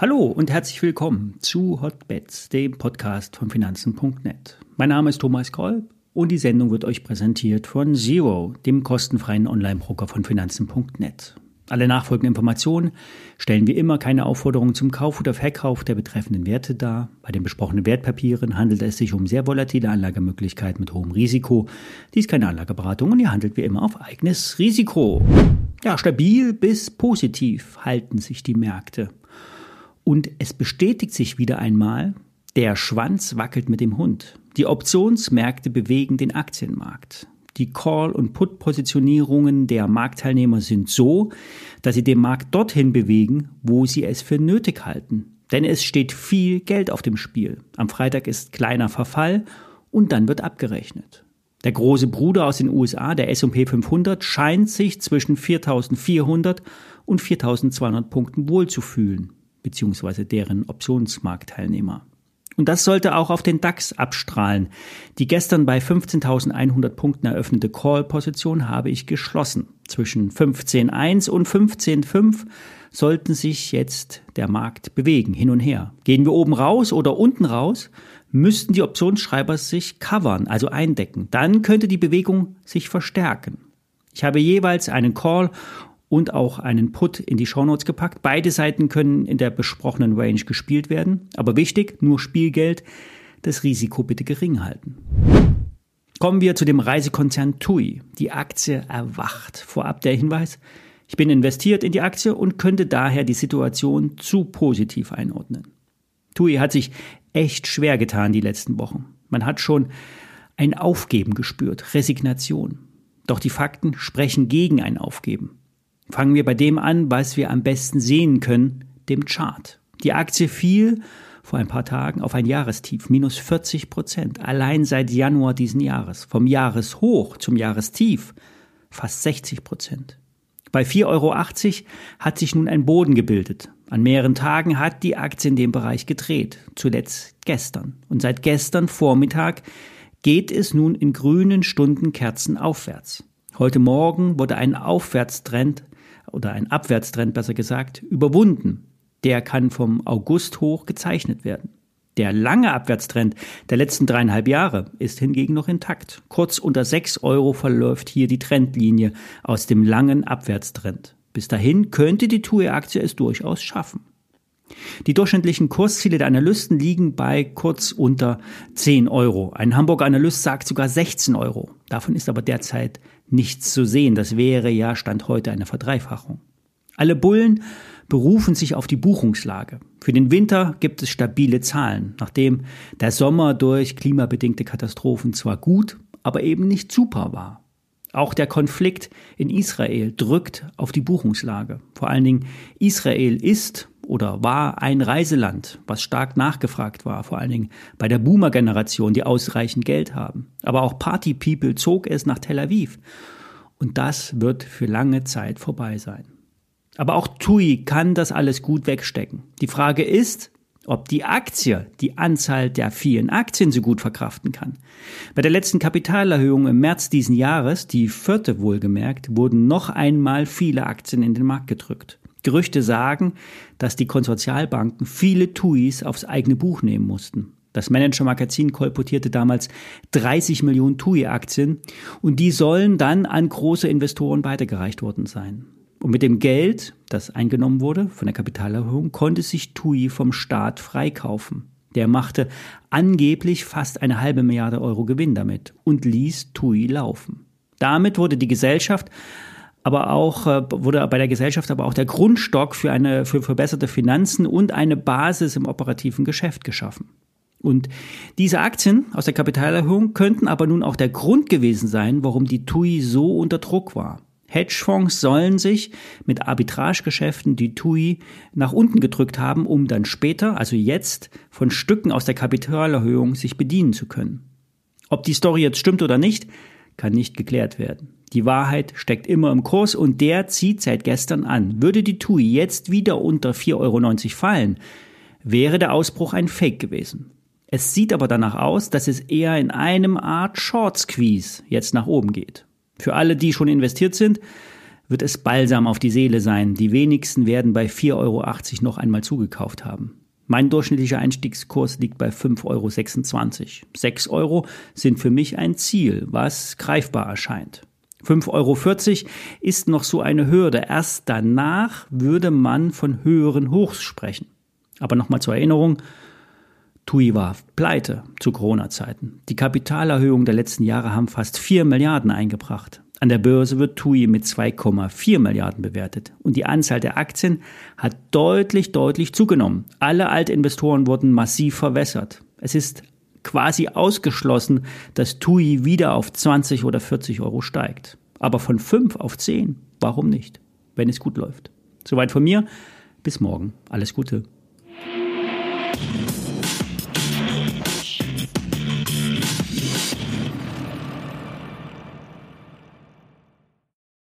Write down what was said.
Hallo und herzlich willkommen zu Hotbets, dem Podcast von Finanzen.net. Mein Name ist Thomas Kolb und die Sendung wird euch präsentiert von Zero, dem kostenfreien Online-Broker von Finanzen.net. Alle nachfolgenden Informationen stellen wie immer keine Aufforderung zum Kauf oder Verkauf der betreffenden Werte dar. Bei den besprochenen Wertpapieren handelt es sich um sehr volatile Anlagemöglichkeiten mit hohem Risiko. Dies ist keine Anlageberatung und ihr handelt wie immer auf eigenes Risiko. Ja, stabil bis positiv halten sich die Märkte. Und es bestätigt sich wieder einmal, der Schwanz wackelt mit dem Hund. Die Optionsmärkte bewegen den Aktienmarkt. Die Call- und Put-Positionierungen der Marktteilnehmer sind so, dass sie den Markt dorthin bewegen, wo sie es für nötig halten. Denn es steht viel Geld auf dem Spiel. Am Freitag ist kleiner Verfall und dann wird abgerechnet. Der große Bruder aus den USA, der S&P 500, scheint sich zwischen 4.400 und 4.200 Punkten wohlzufühlen beziehungsweise deren Optionsmarktteilnehmer. Und das sollte auch auf den DAX abstrahlen. Die gestern bei 15.100 Punkten eröffnete Call-Position habe ich geschlossen. Zwischen 15.1 und 15.5 sollten sich jetzt der Markt bewegen, hin und her. Gehen wir oben raus oder unten raus, müssten die Optionsschreiber sich covern, also eindecken. Dann könnte die Bewegung sich verstärken. Ich habe jeweils einen Call und auch einen Put in die Shownotes gepackt. Beide Seiten können in der besprochenen Range gespielt werden. Aber wichtig, nur Spielgeld, das Risiko bitte gering halten. Kommen wir zu dem Reisekonzern TUI. Die Aktie erwacht. Vorab der Hinweis, ich bin investiert in die Aktie und könnte daher die Situation zu positiv einordnen. TUI hat sich echt schwer getan die letzten Wochen. Man hat schon ein Aufgeben gespürt, Resignation. Doch die Fakten sprechen gegen ein Aufgeben. Fangen wir bei dem an, was wir am besten sehen können, dem Chart. Die Aktie fiel vor ein paar Tagen auf ein Jahrestief, minus 40 Prozent, allein seit Januar diesen Jahres. Vom Jahreshoch zum Jahrestief fast 60 Prozent. Bei 4,80 Euro hat sich nun ein Boden gebildet. An mehreren Tagen hat die Aktie in dem Bereich gedreht, zuletzt gestern. Und seit gestern Vormittag geht es nun in grünen Stundenkerzen aufwärts. Heute Morgen wurde ein Aufwärtstrend oder ein Abwärtstrend besser gesagt, überwunden. Der kann vom August hoch gezeichnet werden. Der lange Abwärtstrend der letzten dreieinhalb Jahre ist hingegen noch intakt. Kurz unter 6 Euro verläuft hier die Trendlinie aus dem langen Abwärtstrend. Bis dahin könnte die TUI-Aktie es durchaus schaffen. Die durchschnittlichen Kursziele der Analysten liegen bei kurz unter 10 Euro. Ein Hamburger Analyst sagt sogar 16 Euro. Davon ist aber derzeit nichts zu sehen. Das wäre ja Stand heute eine Verdreifachung. Alle Bullen berufen sich auf die Buchungslage. Für den Winter gibt es stabile Zahlen, nachdem der Sommer durch klimabedingte Katastrophen zwar gut, aber eben nicht super war. Auch der Konflikt in Israel drückt auf die Buchungslage. Vor allen Dingen Israel ist oder war ein Reiseland, was stark nachgefragt war, vor allen Dingen bei der Boomer-Generation, die ausreichend Geld haben. Aber auch Party-People zog es nach Tel Aviv. Und das wird für lange Zeit vorbei sein. Aber auch TUI kann das alles gut wegstecken. Die Frage ist, ob die Aktie die Anzahl der vielen Aktien so gut verkraften kann. Bei der letzten Kapitalerhöhung im März diesen Jahres, die vierte wohlgemerkt, wurden noch einmal viele Aktien in den Markt gedrückt. Gerüchte sagen, dass die Konsortialbanken viele TUIs aufs eigene Buch nehmen mussten. Das Manager-Magazin kolportierte damals 30 Millionen TUI-Aktien und die sollen dann an große Investoren weitergereicht worden sein. Und mit dem Geld, das eingenommen wurde von der Kapitalerhöhung, konnte sich TUI vom Staat freikaufen. Der machte angeblich fast eine halbe Milliarde Euro Gewinn damit und ließ TUI laufen. Damit wurde die Gesellschaft aber auch äh, wurde bei der Gesellschaft aber auch der Grundstock für eine für verbesserte Finanzen und eine Basis im operativen Geschäft geschaffen. Und diese Aktien aus der Kapitalerhöhung könnten aber nun auch der Grund gewesen sein, warum die TUI so unter Druck war. Hedgefonds sollen sich mit Arbitragegeschäften die TUI nach unten gedrückt haben, um dann später, also jetzt, von Stücken aus der Kapitalerhöhung sich bedienen zu können. Ob die Story jetzt stimmt oder nicht, kann nicht geklärt werden. Die Wahrheit steckt immer im Kurs und der zieht seit gestern an. Würde die TUI jetzt wieder unter 4,90 Euro fallen, wäre der Ausbruch ein Fake gewesen. Es sieht aber danach aus, dass es eher in einem Art Short Squeeze jetzt nach oben geht. Für alle, die schon investiert sind, wird es balsam auf die Seele sein. Die wenigsten werden bei 4,80 Euro noch einmal zugekauft haben. Mein durchschnittlicher Einstiegskurs liegt bei 5,26 Euro. 6 Euro sind für mich ein Ziel, was greifbar erscheint. 5,40 Euro ist noch so eine Hürde. Erst danach würde man von höheren Hochs sprechen. Aber nochmal zur Erinnerung, TUI war pleite zu Corona-Zeiten. Die Kapitalerhöhungen der letzten Jahre haben fast 4 Milliarden eingebracht. An der Börse wird TUI mit 2,4 Milliarden bewertet und die Anzahl der Aktien hat deutlich, deutlich zugenommen. Alle Altinvestoren wurden massiv verwässert. Es ist quasi ausgeschlossen, dass TUI wieder auf 20 oder 40 Euro steigt. Aber von 5 auf 10, warum nicht, wenn es gut läuft? Soweit von mir. Bis morgen. Alles Gute.